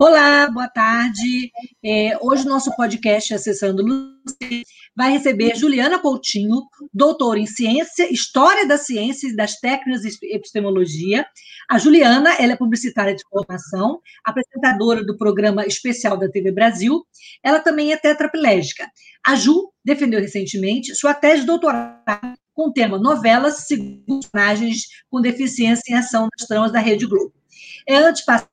Olá, boa tarde. É, hoje o nosso podcast Acessando Lúcia vai receber Juliana Coutinho, doutora em Ciência, História da Ciência e das Técnicas de Epistemologia. A Juliana ela é publicitária de formação, apresentadora do programa especial da TV Brasil. Ela também é tetraplégica. A Ju defendeu recentemente sua tese de doutorado com o tema Novelas segundo personagens com deficiência em ação das tramas da Rede Globo. É antes a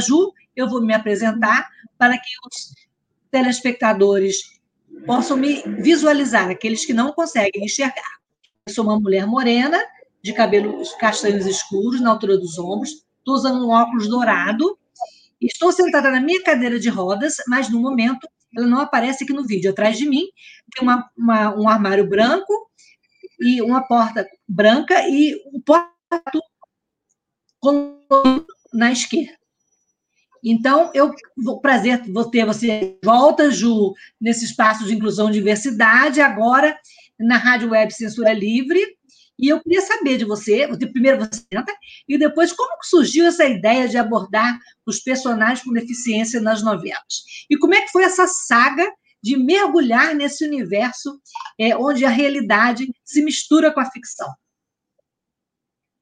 Ju, eu vou me apresentar para que os telespectadores possam me visualizar, aqueles que não conseguem enxergar. Eu sou uma mulher morena, de cabelos castanhos escuros, na altura dos ombros, estou usando um óculos dourado, estou sentada na minha cadeira de rodas, mas no momento ela não aparece aqui no vídeo. Atrás de mim tem uma, uma, um armário branco e uma porta branca e um porta na esquerda. Então, eu vou prazer vou ter você volta, Ju, nesse espaço de inclusão e diversidade, agora na Rádio Web Censura Livre. E eu queria saber de você, primeiro você senta, e depois como surgiu essa ideia de abordar os personagens com deficiência nas novelas? E como é que foi essa saga de mergulhar nesse universo é, onde a realidade se mistura com a ficção?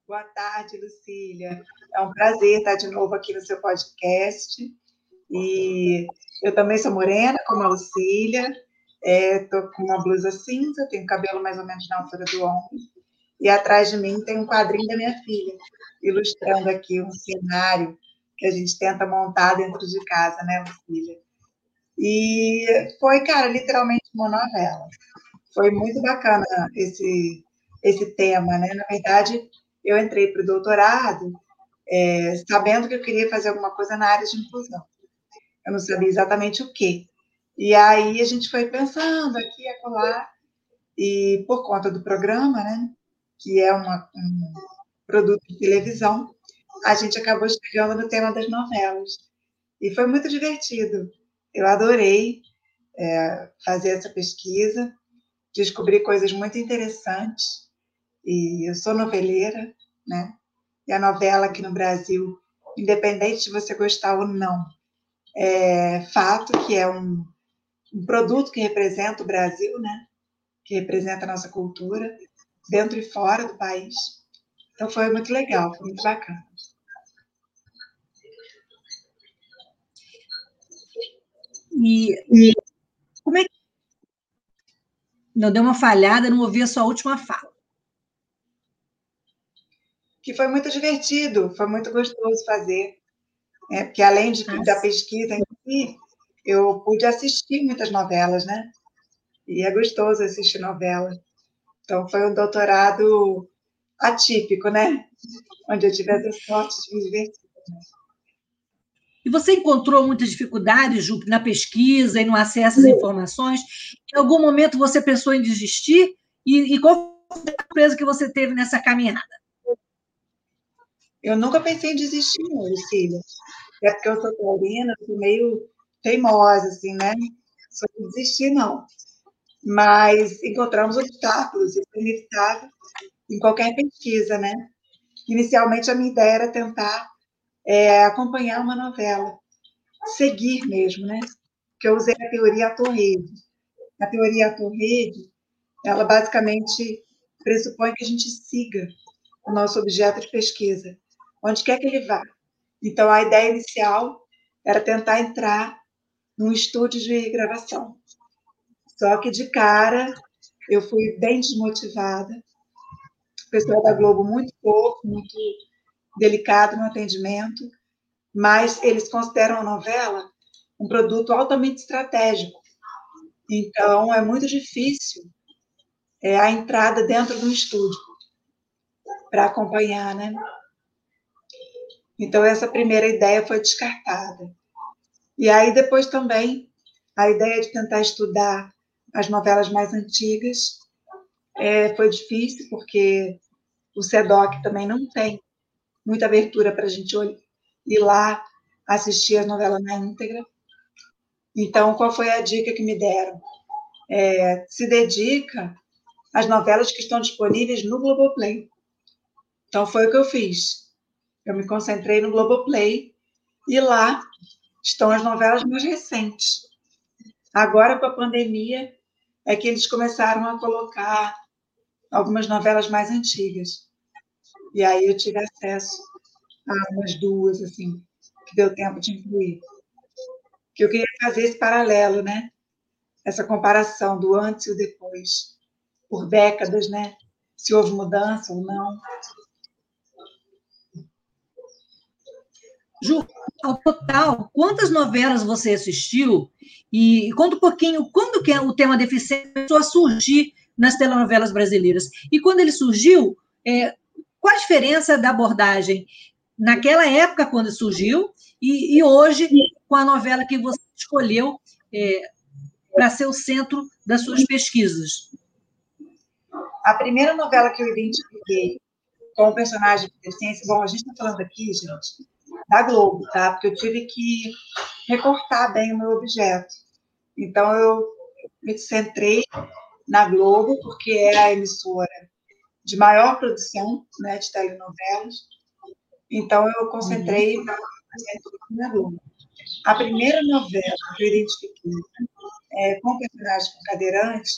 Boa tarde, Lucília. É um prazer estar de novo aqui no seu podcast. E eu também sou morena, como a Lucília. Estou é, com uma blusa cinza, tenho cabelo mais ou menos na altura do ombro. E atrás de mim tem um quadrinho da minha filha, ilustrando aqui um cenário que a gente tenta montar dentro de casa, né, Lucília? E foi, cara, literalmente uma novela. Foi muito bacana esse, esse tema, né? Na verdade, eu entrei para o doutorado é, sabendo que eu queria fazer alguma coisa na área de inclusão. Eu não sabia exatamente o quê. E aí a gente foi pensando aqui e acolá, e por conta do programa, né, que é uma, um produto de televisão, a gente acabou chegando no tema das novelas. E foi muito divertido. Eu adorei é, fazer essa pesquisa, descobri coisas muito interessantes e eu sou noveleira, né? E a novela aqui no Brasil, independente de você gostar ou não, é fato que é um, um produto que representa o Brasil, né? Que representa a nossa cultura, dentro e fora do país. Então foi muito legal, foi muito bacana. E, e como é que. Não, deu uma falhada, não ouvi a sua última fala que foi muito divertido, foi muito gostoso fazer. É, porque além de, da pesquisa em si, eu pude assistir muitas novelas, né? E é gostoso assistir novela. Então, foi um doutorado atípico, né? Onde eu tive essa sorte de me divertir. E você encontrou muitas dificuldades, Ju, na pesquisa e no acesso às informações? Em algum momento você pensou em desistir? E, e qual foi a surpresa que você teve nessa caminhada? Eu nunca pensei em desistir, não, Lucília. É porque eu sou taurina, sou meio teimosa, assim, né? Só desistir, não. Mas encontramos obstáculos, isso é inevitável em qualquer pesquisa, né? Inicialmente, a minha ideia era tentar é, acompanhar uma novela, seguir mesmo, né? Que eu usei a teoria ator-rede. A teoria ator-rede, ela basicamente pressupõe que a gente siga o nosso objeto de pesquisa onde quer que ele vá. Então, a ideia inicial era tentar entrar num estúdio de gravação. Só que, de cara, eu fui bem desmotivada. O pessoal da Globo muito pouco, muito delicado no atendimento, mas eles consideram a novela um produto altamente estratégico. Então, é muito difícil é, a entrada dentro do estúdio para acompanhar, né? Então, essa primeira ideia foi descartada. E aí, depois também, a ideia de tentar estudar as novelas mais antigas é, foi difícil, porque o SEDOC também não tem muita abertura para a gente ir lá assistir as novelas na íntegra. Então, qual foi a dica que me deram? É, se dedica às novelas que estão disponíveis no Globoplay. Então, foi o que eu fiz. Eu me concentrei no Globoplay e lá estão as novelas mais recentes. Agora, com a pandemia, é que eles começaram a colocar algumas novelas mais antigas. E aí eu tive acesso a umas duas, assim, que deu tempo de incluir. Que eu queria fazer esse paralelo, né? Essa comparação do antes e o depois, por décadas, né? Se houve mudança ou não. Ju, ao total, quantas novelas você assistiu? E conta um pouquinho quando que o tema deficiência começou a surgir nas telenovelas brasileiras. E quando ele surgiu, é, qual a diferença da abordagem naquela época, quando surgiu, e, e hoje, com a novela que você escolheu é, para ser o centro das suas pesquisas? A primeira novela que eu identifiquei com o personagem de deficiência, bom, a gente está falando aqui, gente, da Globo, tá? Porque eu tive que recortar bem o meu objeto. Então, eu me centrei na Globo, porque é a emissora de maior produção né, de telenovelas. Então, eu concentrei uhum. na Globo. A primeira novela que eu identifiquei é, com personagem com cadeirante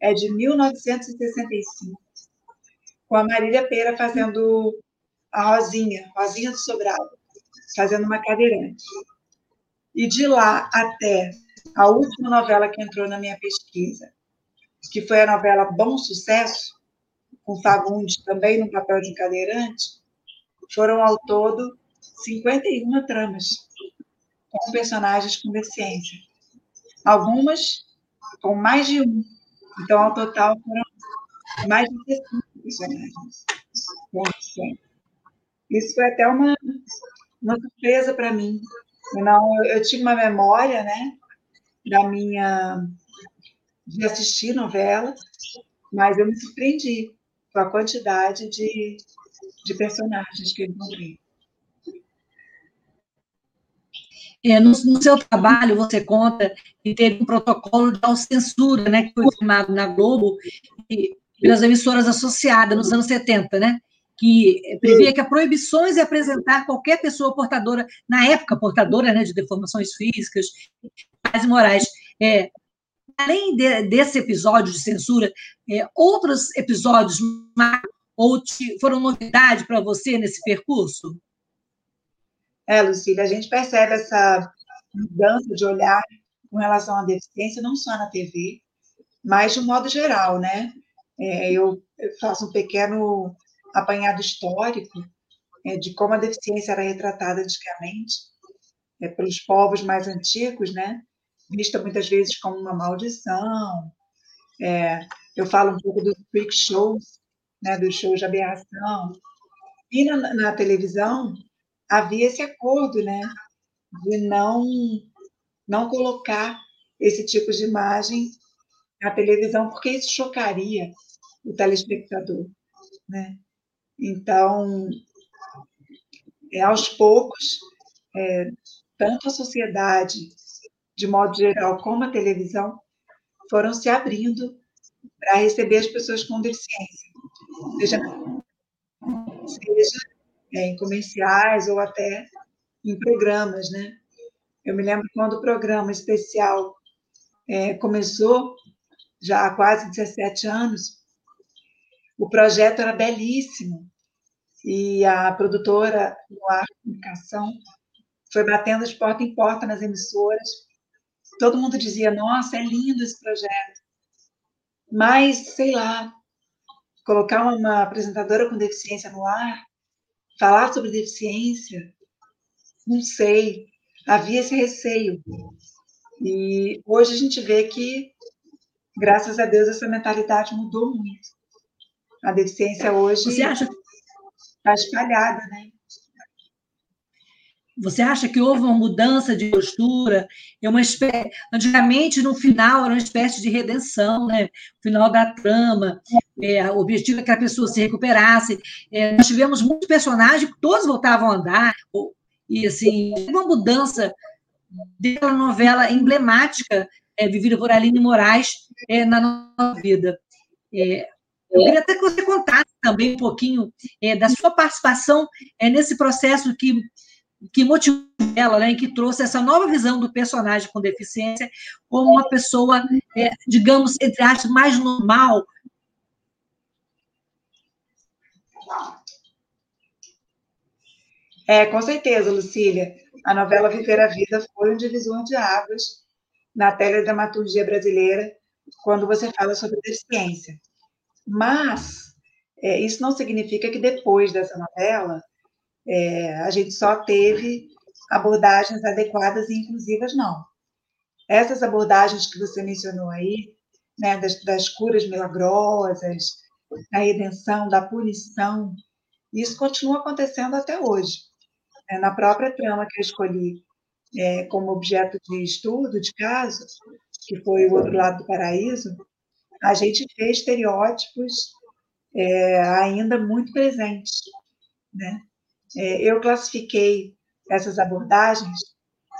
é de 1965, com a Marília Pera fazendo a Rosinha, Rosinha do Sobrado, fazendo uma cadeirante. E de lá até a última novela que entrou na minha pesquisa, que foi a novela Bom Sucesso, com Fagundes também no papel de cadeirante, foram ao todo 51 tramas com personagens com deficiência. Algumas com mais de um. Então, ao total, foram mais de 60 personagens com deficiência. Isso foi até uma, uma surpresa para mim. Não, eu, tinha uma memória, né, da minha de assistir novela, mas eu me surpreendi com a quantidade de, de personagens que eu encontrei. É, no, no, seu trabalho, você conta que teve um protocolo de censura, né, que foi firmado na Globo e pelas emissoras associadas nos anos 70, né, que previa que a proibições de apresentar qualquer pessoa portadora, na época portadora né, de deformações físicas e morais, é, além de, desse episódio de censura, é, outros episódios ou te, foram novidade para você nesse percurso? É, Lucília, a gente percebe essa mudança de olhar com relação à deficiência, não só na TV, mas de um modo geral, né? É, eu, eu, faço um pequeno apanhado histórico é, de como a deficiência era retratada antigamente é, pelos povos mais antigos, né? vista muitas vezes como uma maldição. É, eu falo um pouco dos freak shows, né, dos shows de aberração. E na, na, televisão havia esse acordo, né, de não não colocar esse tipo de imagem na televisão, porque isso chocaria o telespectador, né? Então, é, aos poucos, é, tanto a sociedade de modo geral, como a televisão, foram se abrindo para receber as pessoas com deficiência, seja, seja é, em comerciais ou até em programas, né? Eu me lembro quando o programa especial é, começou, já há quase 17 anos, o projeto era belíssimo e a produtora no Ar Comunicação foi batendo de porta em porta nas emissoras todo mundo dizia: nossa, é lindo esse projeto. Mas, sei lá, colocar uma apresentadora com deficiência no ar, falar sobre deficiência, não sei. Havia esse receio. E hoje a gente vê que, graças a Deus, essa mentalidade mudou muito. A deficiência hoje está espalhada, né? você acha que houve uma mudança de postura? É uma espécie, antigamente, no final, era uma espécie de redenção, né? O final da trama, é, o objetivo é que a pessoa se recuperasse. É, nós tivemos muitos personagens que todos voltavam a andar, e assim, uma mudança daquela novela emblemática é, vivida por Aline Moraes é, na nossa vida. É, eu queria até que você contasse também um pouquinho é, da sua participação é, nesse processo que que motivou ela, né, que trouxe essa nova visão do personagem com deficiência como uma pessoa, é, digamos, entre aspas, mais normal. É, com certeza, Lucília. A novela Viver a Vida foi um divisor de águas na teledramaturgia brasileira quando você fala sobre deficiência. Mas é, isso não significa que depois dessa novela é, a gente só teve abordagens adequadas e inclusivas, não. Essas abordagens que você mencionou aí, né, das, das curas milagrosas, da redenção, da punição, isso continua acontecendo até hoje. É, na própria trama que eu escolhi é, como objeto de estudo, de caso, que foi o outro lado do paraíso, a gente fez estereótipos é, ainda muito presentes, né? É, eu classifiquei essas abordagens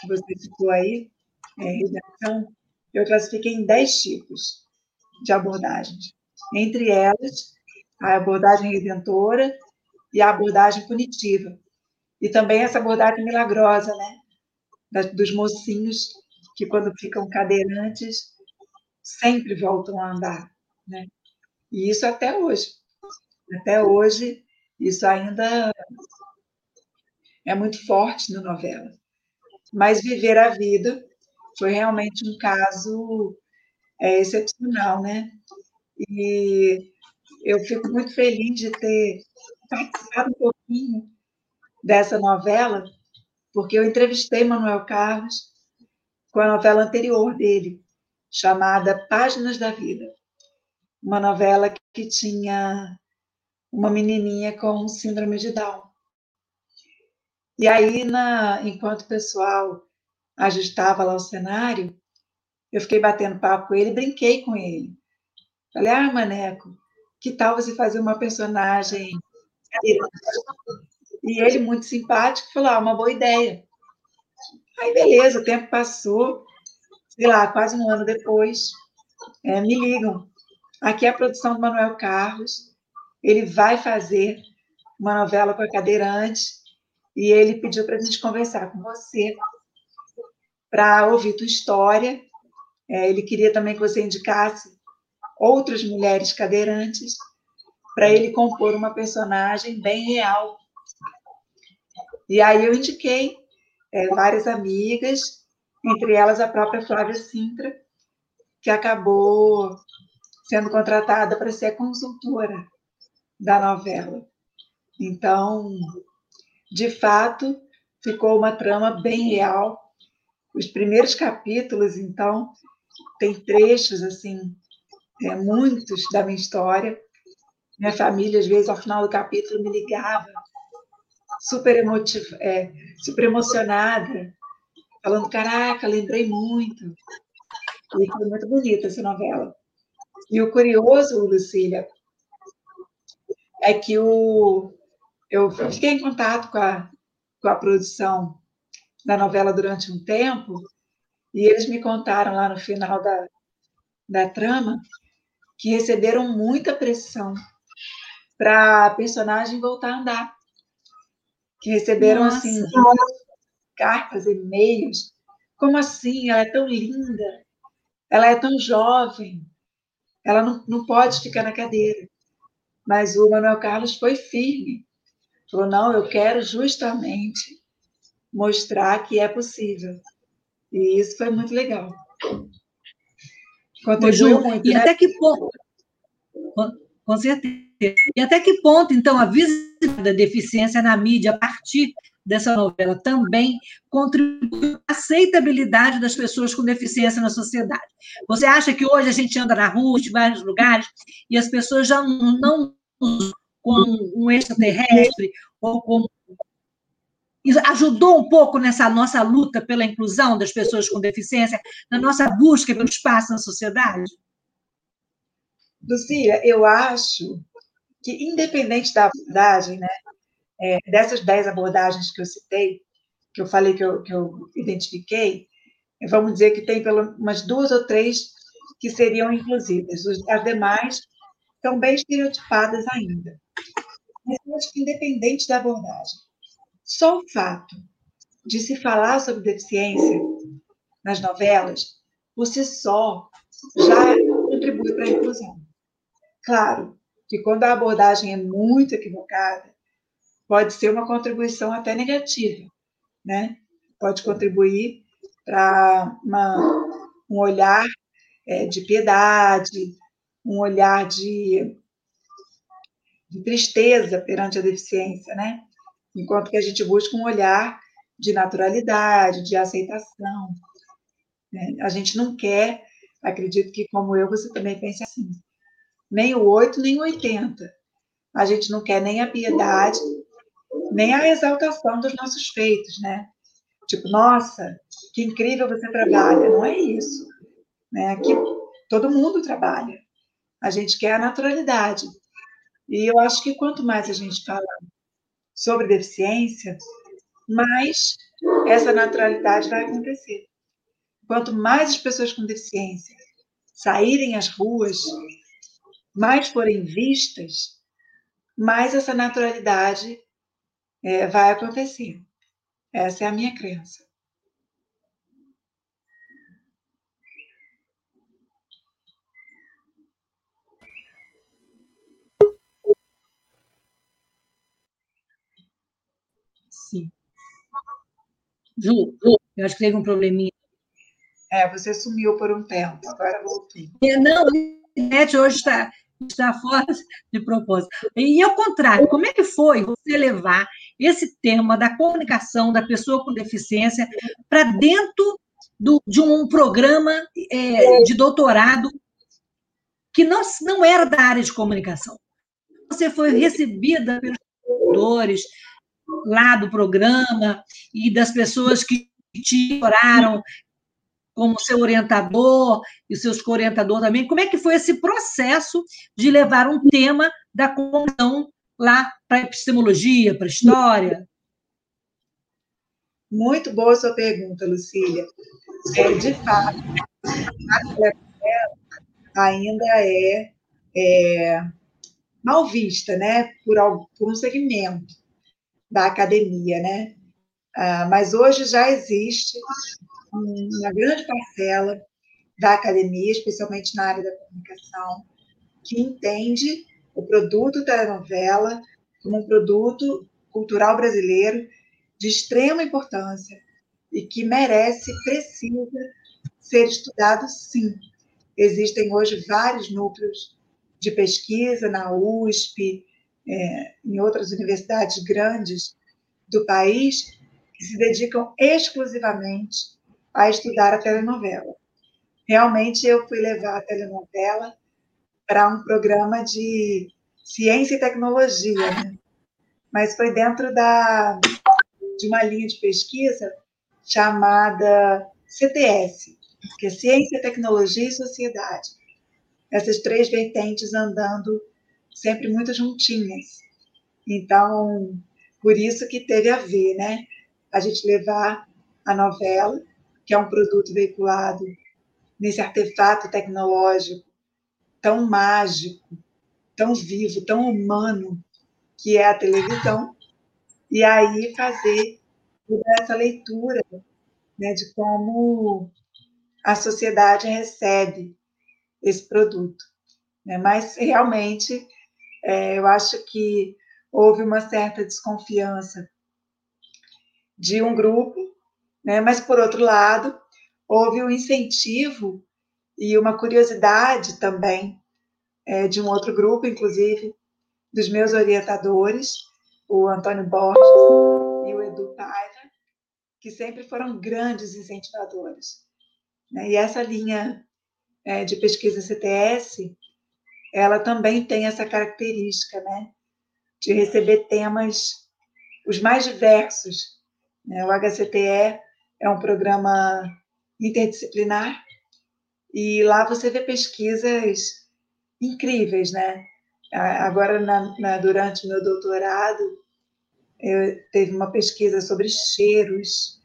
que você citou aí, é, redação, eu classifiquei em 10 tipos de abordagens. Entre elas, a abordagem redentora e a abordagem punitiva. E também essa abordagem milagrosa, né? dos mocinhos que, quando ficam cadeirantes, sempre voltam a andar. Né? E isso até hoje. Até hoje, isso ainda é muito forte na novela. Mas Viver a Vida foi realmente um caso é, excepcional, né? E eu fico muito feliz de ter participado um pouquinho dessa novela, porque eu entrevistei Manuel Carlos com a novela anterior dele, chamada Páginas da Vida. Uma novela que tinha uma menininha com síndrome de Down. E aí, na, enquanto o pessoal ajustava lá o cenário, eu fiquei batendo papo com ele, brinquei com ele. Falei, ah, Maneco, que tal você fazer uma personagem e ele, muito simpático, falou: ah, uma boa ideia. Aí, beleza, o tempo passou, sei lá, quase um ano depois, é, me ligam. Aqui é a produção do Manuel Carlos, ele vai fazer uma novela com a cadeirante e ele pediu para a gente conversar com você para ouvir tua história. É, ele queria também que você indicasse outras mulheres cadeirantes para ele compor uma personagem bem real. E aí eu indiquei é, várias amigas, entre elas a própria Flávia Sintra, que acabou sendo contratada para ser consultora da novela. Então, de fato, ficou uma trama bem real. Os primeiros capítulos, então, tem trechos assim, é, muitos da minha história. Minha família, às vezes, ao final do capítulo, me ligava, super, emotiva, é, super emocionada, falando: Caraca, lembrei muito. E foi muito bonita essa novela. E o curioso, Lucília, é que o, eu fiquei em contato com a, com a produção da novela durante um tempo, e eles me contaram lá no final da, da trama que receberam muita pressão para a personagem voltar a andar. Que receberam Nossa. assim cartas, e-mails. Como assim? Ela é tão linda, ela é tão jovem, ela não, não pode ficar na cadeira. Mas o Manuel Carlos foi firme Falou, não, eu quero justamente mostrar que é possível. E isso foi muito legal. Contribuiu muito. E né? até que ponto? Com certeza. E até que ponto, então, a visita da deficiência na mídia, a partir dessa novela, também contribui a aceitabilidade das pessoas com deficiência na sociedade? Você acha que hoje a gente anda na rua, em vários lugares, e as pessoas já não com um extraterrestre ou com ajudou um pouco nessa nossa luta pela inclusão das pessoas com deficiência, na nossa busca pelo espaço na sociedade? Lucília, eu acho que, independente da abordagem, né, é, dessas dez abordagens que eu citei, que eu falei que eu, que eu identifiquei, vamos dizer que tem pelo umas duas ou três que seriam inclusivas. As demais estão bem estereotipadas ainda. Mas eu acho que, independente da abordagem, só o fato de se falar sobre deficiência nas novelas, por si só, já contribui para a inclusão. Claro que quando a abordagem é muito equivocada, pode ser uma contribuição até negativa, né? Pode contribuir para um olhar é, de piedade, um olhar de, de tristeza perante a deficiência, né? Enquanto que a gente busca um olhar de naturalidade, de aceitação. Né? A gente não quer, acredito que como eu, você também pensa assim, nem o 8, nem o 80. A gente não quer nem a piedade, nem a exaltação dos nossos feitos, né? Tipo, nossa, que incrível você trabalha. Não é isso. Né? Aqui todo mundo trabalha. A gente quer a naturalidade. E eu acho que quanto mais a gente fala sobre deficiência, mais essa naturalidade vai acontecer. Quanto mais as pessoas com deficiência saírem às ruas, mais forem vistas, mais essa naturalidade é, vai acontecer. Essa é a minha crença. Sim. Ju, Ju, eu acho que teve um probleminha. É, você sumiu por um tempo, agora voltei. É, não, a internet hoje está, está fora de propósito. E ao contrário, como é que foi você levar esse tema da comunicação da pessoa com deficiência para dentro do, de um programa é, de doutorado que não, não era da área de comunicação. Você foi recebida pelos doutores lá do programa e das pessoas que te oraram como seu orientador e seus co-orientadores também. Como é que foi esse processo de levar um tema da comunicação lá para epistemologia, para história? Muito boa sua pergunta, Lucília. É, de fato, a ainda é, é, mal vista, né, por, por um segmento da academia, né? Ah, mas hoje já existe uma grande parcela da academia, especialmente na área da comunicação, que entende o produto telenovela como um produto cultural brasileiro de extrema importância e que merece, precisa ser estudado sim. Existem hoje vários núcleos de pesquisa na USP, é, em outras universidades grandes do país, que se dedicam exclusivamente a estudar a telenovela. Realmente, eu fui levar a telenovela para um programa de ciência e tecnologia, né? mas foi dentro da, de uma linha de pesquisa chamada CTS, que é Ciência, Tecnologia e Sociedade. Essas três vertentes andando sempre muito juntinhas. Então, por isso que teve a ver, né? A gente levar a novela, que é um produto veiculado nesse artefato tecnológico tão mágico, tão vivo, tão humano, que é a televisão, e aí fazer essa leitura né, de como a sociedade recebe esse produto. Né? Mas, realmente, é, eu acho que houve uma certa desconfiança de um grupo, né? mas, por outro lado, houve um incentivo e uma curiosidade também é, de um outro grupo, inclusive dos meus orientadores, o Antônio Borges e o Edu Paiva, que sempre foram grandes incentivadores. Né? E essa linha é, de pesquisa CTS, ela também tem essa característica, né? de receber temas os mais diversos Né? O HCTE é um programa interdisciplinar e lá você vê pesquisas incríveis, né? Agora, na, na, durante meu doutorado, eu teve uma pesquisa sobre cheiros,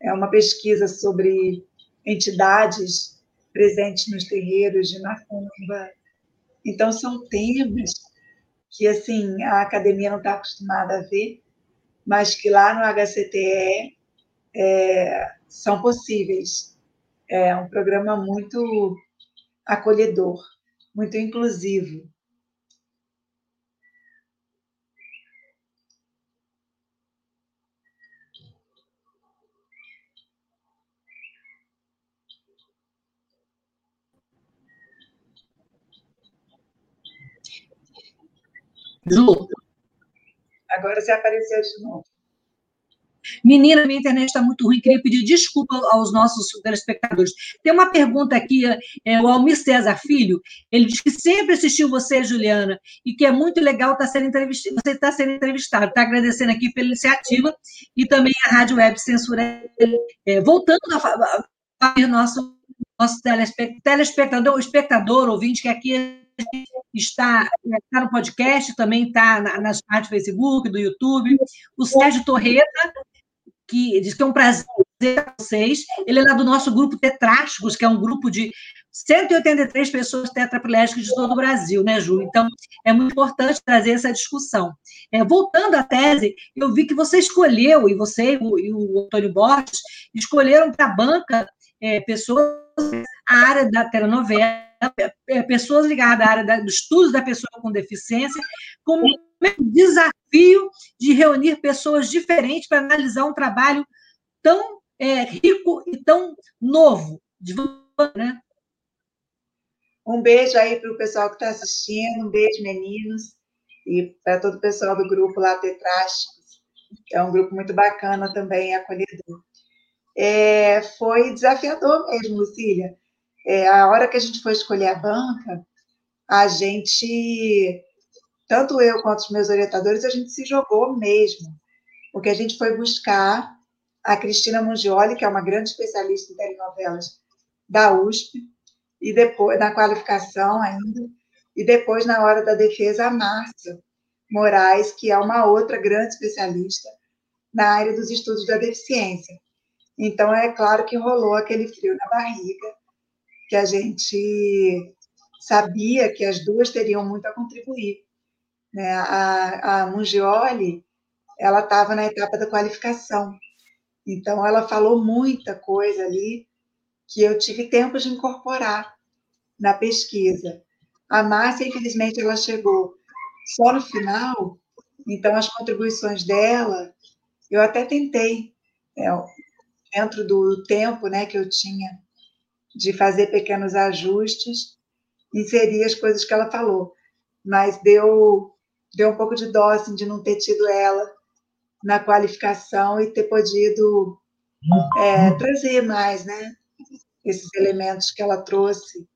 é uma pesquisa sobre entidades presentes nos terreiros de macumba. Então, são temas que, assim, a academia não está acostumada a ver, mas que lá no HCTE é, são possíveis. É um programa muito acolhedor, muito inclusivo. Ju. Agora você apareceu de novo. Menina, minha internet está muito ruim, queria pedir desculpa aos nossos telespectadores. Tem uma pergunta aqui, é, o Almir César Filho, ele diz que sempre assistiu você, Juliana, e que é muito legal estar tá sendo entrevistado, você está sendo entrevistado. Está agradecendo aqui pela iniciativa e também a Rádio Web Censura. É, voltando a, a nosso, nosso telespectador, espectador, ouvinte, que aqui está, está no podcast, também está nas páginas do Facebook, do YouTube. O Sérgio Torreta, que diz que é um prazer ter vocês. Ele é lá do nosso grupo Tetrásticos, que é um grupo de 183 pessoas tetraplégicas de todo o Brasil, né, Ju? Então, é muito importante trazer essa discussão. É, voltando à tese, eu vi que você escolheu, e você e o, e o Antônio Borges, escolheram para a banca é, pessoas a área da telenovela, é, pessoas ligadas à área da, do estudo da pessoa com deficiência, como um desafio de reunir pessoas diferentes para analisar um trabalho tão é, rico e tão novo. Né? Um beijo aí para o pessoal que está assistindo, um beijo, meninos, e para todo o pessoal do grupo lá, Tetrásticos, que é um grupo muito bacana também, acolhedor. É, foi desafiador mesmo, Lucília, é, a hora que a gente foi escolher a banca, a gente, tanto eu quanto os meus orientadores, a gente se jogou mesmo, porque a gente foi buscar a Cristina Mungioli, que é uma grande especialista em telenovelas da USP, e depois na qualificação ainda, e depois na hora da defesa a Márcia Moraes, que é uma outra grande especialista na área dos estudos da deficiência. Então é claro que rolou aquele frio na barriga que a gente sabia que as duas teriam muito a contribuir. Né? A, a Mungioli, ela estava na etapa da qualificação, então ela falou muita coisa ali que eu tive tempo de incorporar na pesquisa. A Márcia, infelizmente, ela chegou só no final, então as contribuições dela, eu até tentei, é, dentro do tempo né, que eu tinha de fazer pequenos ajustes, inserir as coisas que ela falou. Mas deu, deu um pouco de dó assim, de não ter tido ela na qualificação e ter podido é, trazer mais, né? Esses elementos que ela trouxe,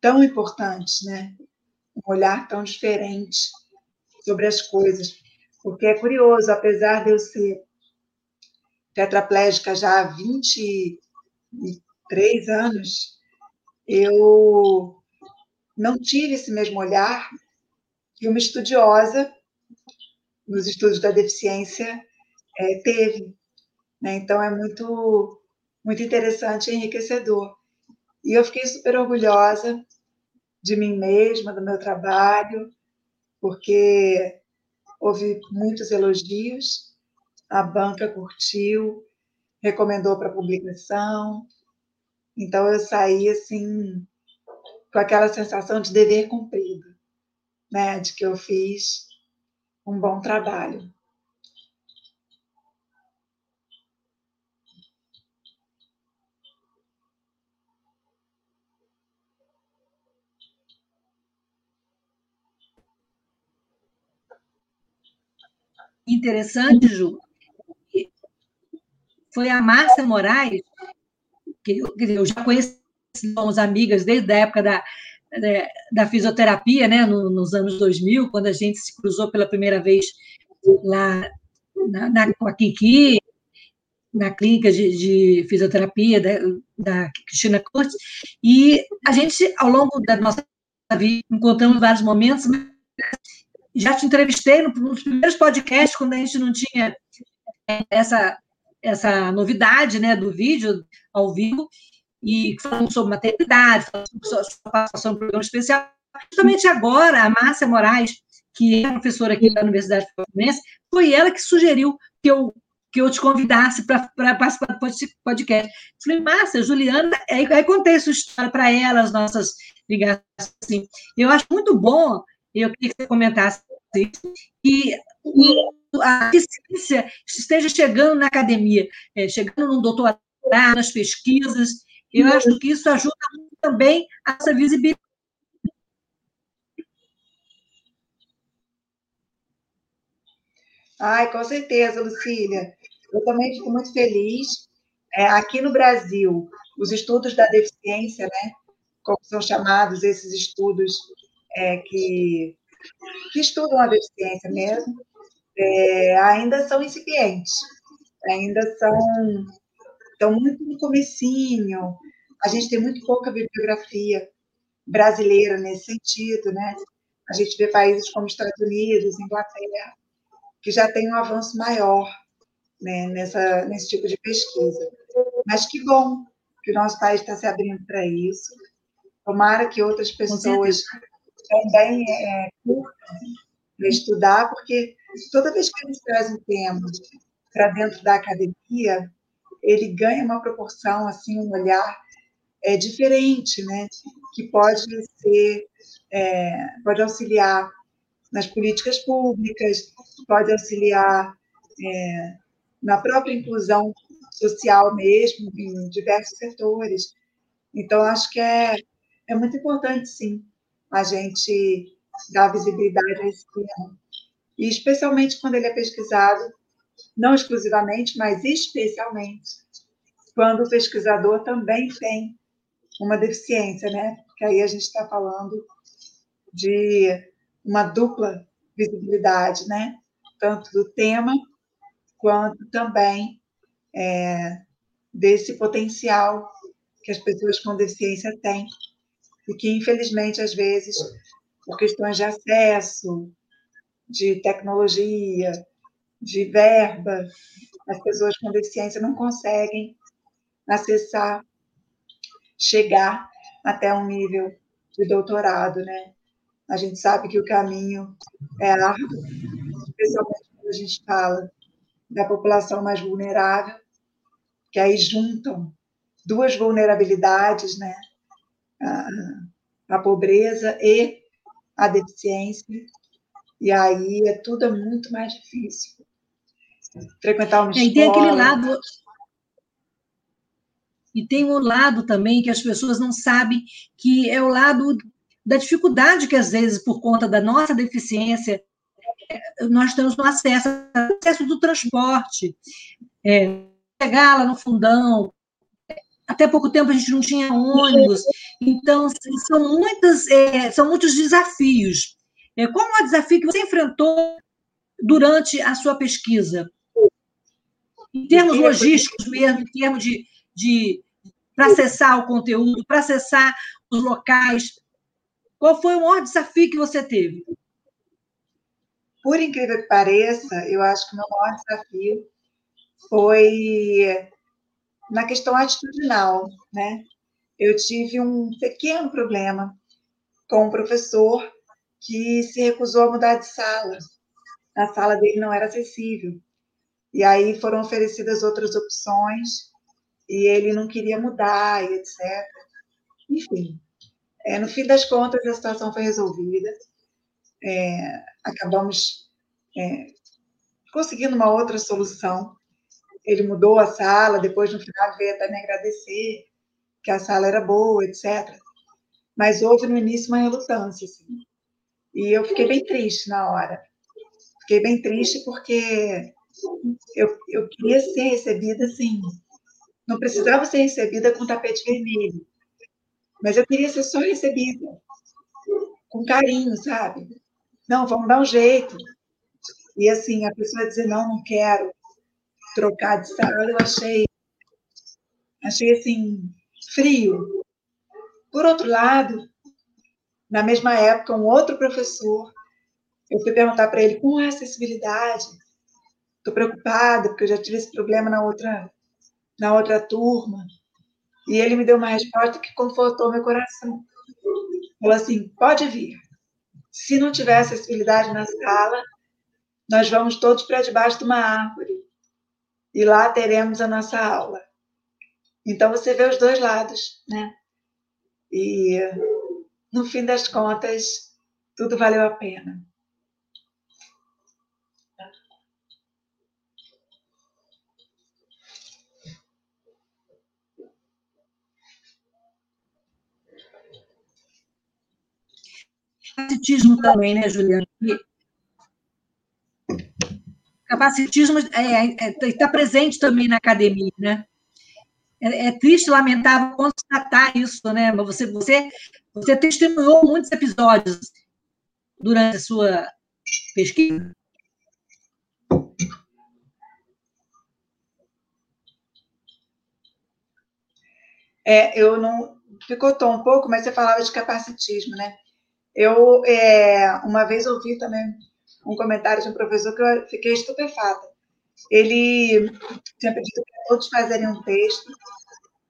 tão importantes, né? Um olhar tão diferente sobre as coisas. Porque é curioso, apesar de eu ser tetraplégica já há 20 três anos, eu não tive esse mesmo olhar que uma estudiosa nos estudos da deficiência é, teve. Né? Então, é muito, muito interessante e enriquecedor. E eu fiquei super orgulhosa de mim mesma, do meu trabalho, porque houve muitos elogios, a banca curtiu, recomendou para publicação, então eu saí assim com aquela sensação de dever cumprido, né, de que eu fiz um bom trabalho. Interessante, Ju. Foi a Márcia Moraes que eu, eu já conheci somos amigas desde a época da, da, da fisioterapia, né, no, nos anos 2000, quando a gente se cruzou pela primeira vez lá na, na, com a Kiki, na clínica de, de fisioterapia da, da Cristina Curtis, e a gente, ao longo da nossa vida, encontramos vários momentos, já te entrevistei nos primeiros podcasts, quando a gente não tinha essa, essa novidade né, do vídeo ao vivo, e falando sobre maternidade, falando sobre participação no programa especial. Justamente agora, a Márcia Moraes, que é professora aqui da Universidade Fluminense, foi ela que sugeriu que eu que eu te convidasse para participar do podcast. Falei, Márcia, Juliana, aí, aí contei sua história para ela, as nossas ligações. Assim. Eu acho muito bom, eu queria que você comentasse isso, que a ciência esteja chegando na academia, é, chegando no doutorado, nas pesquisas. Eu acho que isso ajuda também a essa visibilidade Ai, com certeza, Lucília. Eu também fico muito feliz. É, aqui no Brasil, os estudos da deficiência, né, como são chamados esses estudos é, que, que estudam a deficiência mesmo, é, ainda são incipientes, ainda são estão muito no comecinho. A gente tem muito pouca bibliografia brasileira nesse sentido, né? A gente vê países como Estados Unidos, Inglaterra, que já tem um avanço maior né, nessa, nesse tipo de pesquisa. Mas que bom que o nosso país está se abrindo para isso. Tomara que outras pessoas também é, para estudar, porque toda vez que a gente traz um tema para dentro da academia, ele ganha uma proporção, assim, um olhar é, diferente, né? que pode ser, é, pode auxiliar nas políticas públicas, pode auxiliar é, na própria inclusão social mesmo, em diversos setores. Então, acho que é, é muito importante, sim, a gente dar visibilidade a esse tema. E especialmente quando ele é pesquisado, não exclusivamente, mas especialmente, quando o pesquisador também tem uma deficiência, né? Porque aí a gente está falando de uma dupla visibilidade, né? Tanto do tema quanto também é, desse potencial que as pessoas com deficiência têm e que, infelizmente, às vezes, por questões de acesso, de tecnologia, de verba, as pessoas com deficiência não conseguem acessar, chegar até um nível de doutorado, né? A gente sabe que o caminho é árduo, especialmente quando a gente fala da população mais vulnerável, que aí juntam duas vulnerabilidades, né? A, a pobreza e a deficiência, e aí é tudo muito mais difícil. Frequentar uma escola... E tem aquele lado... E tem o um lado também que as pessoas não sabem, que é o lado da dificuldade que, às vezes, por conta da nossa deficiência, nós temos no acesso, acesso do transporte, é, chegar lá no fundão, até pouco tempo a gente não tinha ônibus, então são muitas, é, são muitos desafios. É, qual é o desafio que você enfrentou durante a sua pesquisa? Em termos logísticos mesmo, em termos de, de para acessar o conteúdo, para acessar os locais, qual foi o maior desafio que você teve? Por incrível que pareça, eu acho que o meu maior desafio foi na questão atitudinal, né? Eu tive um pequeno problema com um professor que se recusou a mudar de sala. A sala dele não era acessível. E aí foram oferecidas outras opções e ele não queria mudar e etc. Enfim, é, no fim das contas, a situação foi resolvida. É, acabamos é, conseguindo uma outra solução. Ele mudou a sala, depois, no final, veio até me agradecer, que a sala era boa, etc. Mas houve, no início, uma relutância. Assim. E eu fiquei bem triste na hora. Fiquei bem triste porque eu, eu queria ser recebida assim. Não precisava ser recebida com tapete vermelho mas eu queria ser só recebida, com carinho, sabe? Não, vamos dar um jeito. E assim, a pessoa dizer, não, não quero. trocar de sala, eu achei, achei assim, frio. Por outro lado, na mesma época, um outro professor, eu fui perguntar para ele com acessibilidade, estou preocupada porque eu já tive esse problema na outra, na outra turma, e ele me deu uma resposta que confortou meu coração. Falou assim: pode vir. Se não tiver acessibilidade na sala, nós vamos todos para debaixo de uma árvore e lá teremos a nossa aula. Então você vê os dois lados, né? E no fim das contas, tudo valeu a pena. Capacitismo também, né, Juliana? Capacitismo está é, é, tá presente também na academia, né? É, é, triste, lamentável constatar isso, né? Mas você, você, você testemunhou muitos episódios durante a sua pesquisa. É, eu não picotou um pouco, mas você falava de capacitismo, né? Eu é, uma vez ouvi também um comentário de um professor que eu fiquei estupefata. Ele tinha pedido para todos fazerem um texto,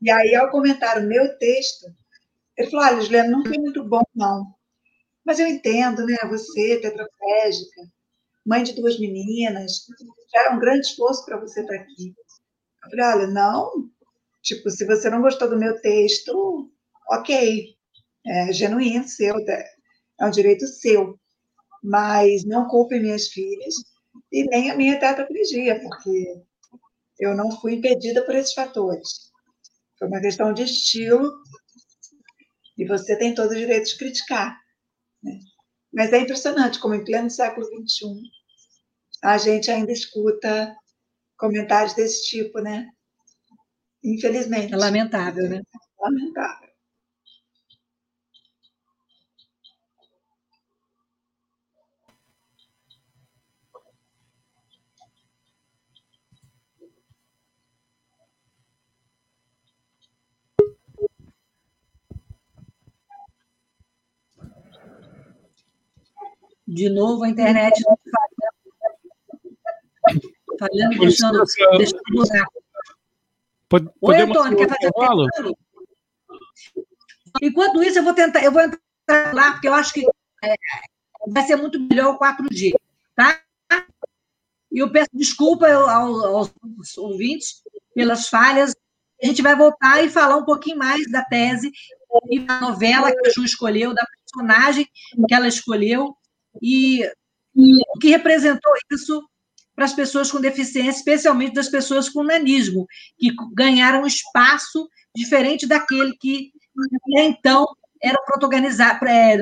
e aí, ao comentar o meu texto, ele falou: Olha, Juliana, não foi muito bom, não. Mas eu entendo, né? Você, tetraplégica, mãe de duas meninas, já é um grande esforço para você estar aqui. Eu falei: Olha, não. Tipo, se você não gostou do meu texto, ok. É genuíno, seu, é um direito seu, mas não culpe minhas filhas e nem a minha tetraplegia, porque eu não fui impedida por esses fatores. Foi uma questão de estilo e você tem todo o direito de criticar. Né? Mas é impressionante como em pleno século XXI a gente ainda escuta comentários desse tipo, né? Infelizmente. É lamentável, né? Lamentável. De novo, a internet não falhando, deixando, deixando usar. Pode, Oi, Antônio, quer fazer falo? Enquanto isso, eu vou tentar, eu vou entrar lá, porque eu acho que é, vai ser muito melhor o 4G, tá? E eu peço desculpa aos, aos ouvintes pelas falhas. A gente vai voltar e falar um pouquinho mais da tese e da novela que a Ju escolheu, da personagem que ela escolheu, e, o que representou isso para as pessoas com deficiência, especialmente das pessoas com nanismo, que ganharam espaço diferente daquele que até então era protagonizado é,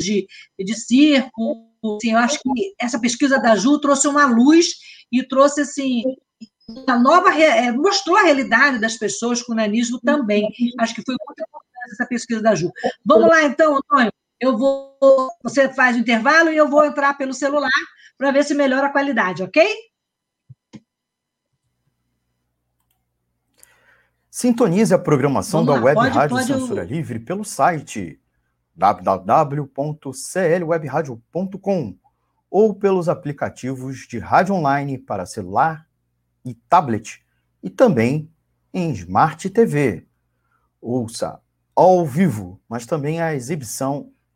de, de circo. Assim, eu acho que essa pesquisa da Ju trouxe uma luz e trouxe assim uma nova é, mostrou a realidade das pessoas com nanismo também. Acho que foi muito importante essa pesquisa da Ju. Vamos lá então, Antônio eu vou, você faz o intervalo e eu vou entrar pelo celular para ver se melhora a qualidade, ok? Sintonize a programação Vamos da lá, Web pode, Rádio pode Censura eu... Livre pelo site www.clwebradio.com ou pelos aplicativos de rádio online para celular e tablet e também em Smart TV. Ouça ao vivo, mas também a exibição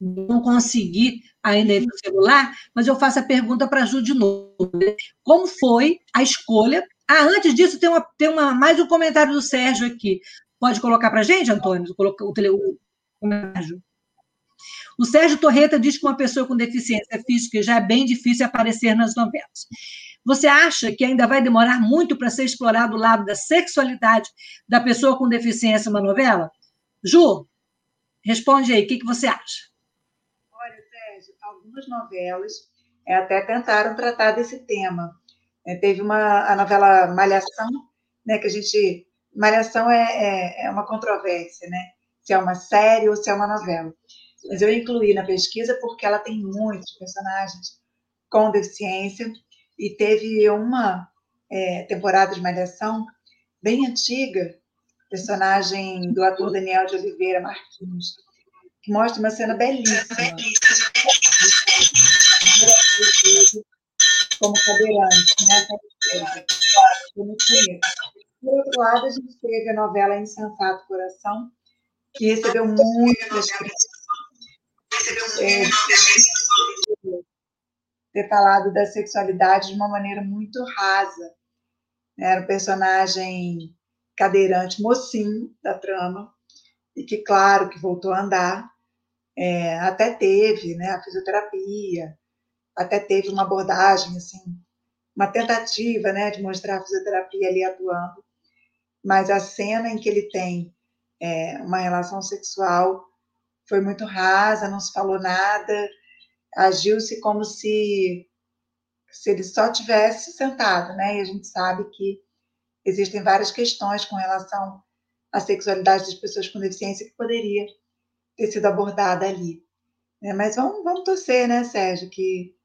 Não consegui ainda ir celular, mas eu faço a pergunta para a Ju de novo. Como foi a escolha? Ah, antes disso, tem, uma, tem uma, mais um comentário do Sérgio aqui. Pode colocar para a gente, Antônio? O, tele, o comentário. O Sérgio Torreta diz que uma pessoa com deficiência física já é bem difícil aparecer nas novelas. Você acha que ainda vai demorar muito para ser explorado o lado da sexualidade da pessoa com deficiência numa novela? Ju, responde aí, o que, que você acha? Algumas novelas é, até tentaram tratar desse tema. É, teve uma a novela Malhação, né, que a gente Malhação é, é, é, uma controvérsia, né? Se é uma série ou se é uma novela. Mas eu incluí na pesquisa porque ela tem muitos personagens com deficiência e teve uma é, temporada de Malhação bem antiga, personagem do ator Daniel de Oliveira Martins, que mostra uma cena belíssima. Como cadeirante, né? Por outro lado, a gente teve a novela Insensato Coração, que recebeu muitas críticas. É, ter falado da sexualidade de uma maneira muito rasa. Era um personagem cadeirante, mocinho da trama, e que, claro, que voltou a andar. É, até teve né, a fisioterapia, até teve uma abordagem, assim, uma tentativa né, de mostrar a fisioterapia ali atuando mas a cena em que ele tem é, uma relação sexual foi muito rasa, não se falou nada, agiu-se como se, se ele só tivesse sentado, né? E a gente sabe que existem várias questões com relação à sexualidade das pessoas com deficiência que poderia ter sido abordada ali. Né? Mas vamos, vamos torcer, né, Sérgio, que,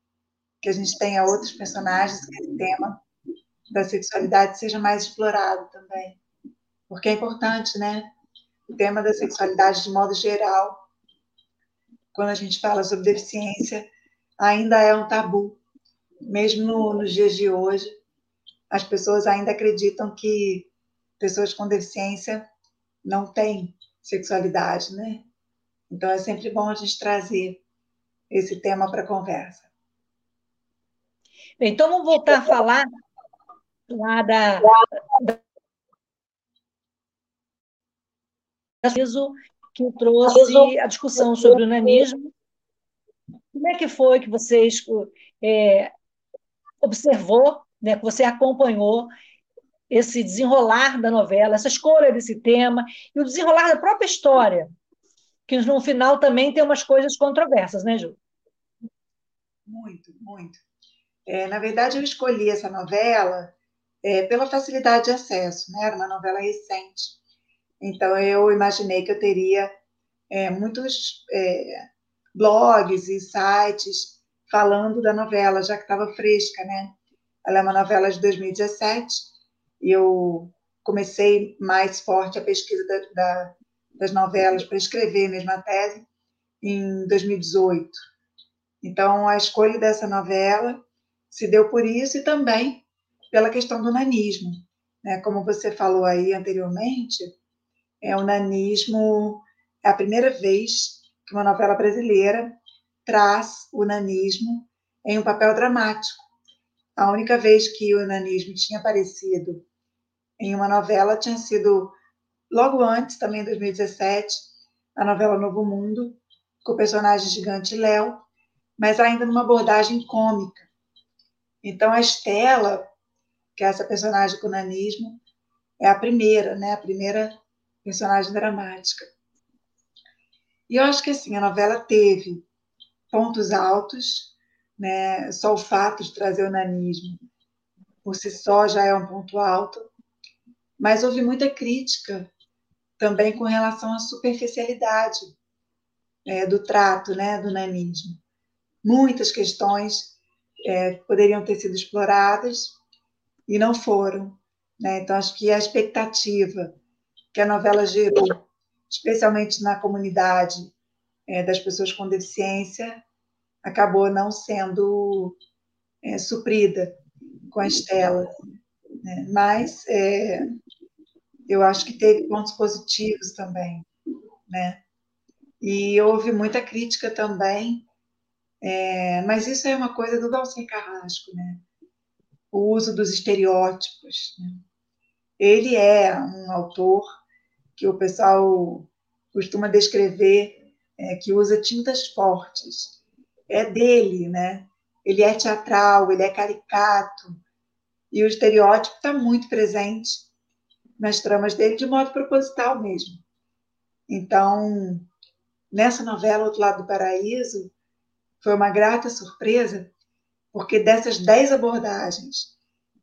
que a gente tenha outros personagens, que esse tema da sexualidade seja mais explorado também porque é importante, né? O tema da sexualidade, de modo geral, quando a gente fala sobre deficiência, ainda é um tabu. Mesmo no, nos dias de hoje, as pessoas ainda acreditam que pessoas com deficiência não têm sexualidade, né? Então é sempre bom a gente trazer esse tema para a conversa. Bem, então vamos voltar a falar lá da, da que trouxe a discussão sobre o nanismo. Como é que foi que você é, observou, né, que você acompanhou esse desenrolar da novela, essa escolha desse tema e o desenrolar da própria história, que no final também tem umas coisas controversas, né, Ju? Muito, muito. É, na verdade, eu escolhi essa novela é, pela facilidade de acesso, né? Era uma novela recente. Então, eu imaginei que eu teria é, muitos é, blogs e sites falando da novela, já que estava fresca, né? Ela é uma novela de 2017 e eu comecei mais forte a pesquisa da, da, das novelas para escrever mesmo a tese em 2018. Então, a escolha dessa novela se deu por isso e também pela questão do nanismo. Né? Como você falou aí anteriormente, é o nanismo, é a primeira vez que uma novela brasileira traz o nanismo em um papel dramático. A única vez que o nanismo tinha aparecido em uma novela tinha sido logo antes, também em 2017, a novela Novo Mundo, com o personagem gigante Léo, mas ainda numa abordagem cômica. Então a Estela, que é essa personagem com nanismo, é a primeira, né? A primeira personagem dramática. E eu acho que assim, a novela teve pontos altos, né? Só o fato de trazer o nanismo por si só já é um ponto alto, mas houve muita crítica também com relação à superficialidade é, do trato, né, do nanismo. Muitas questões é, poderiam ter sido exploradas e não foram. Né? Então, acho que a expectativa que a novela gerou, especialmente na comunidade é, das pessoas com deficiência, acabou não sendo é, suprida com a Estela. Né? Mas é, eu acho que teve pontos positivos também. né? E houve muita crítica também, é, mas isso é uma coisa do Dalcin Carrasco, né? O uso dos estereótipos. Né? Ele é um autor que o pessoal costuma descrever é, que usa tintas fortes. É dele, né? Ele é teatral, ele é caricato, e o estereótipo está muito presente nas tramas dele, de modo proposital mesmo. Então, nessa novela, Outro Lado do Paraíso, foi uma grata surpresa, porque dessas dez abordagens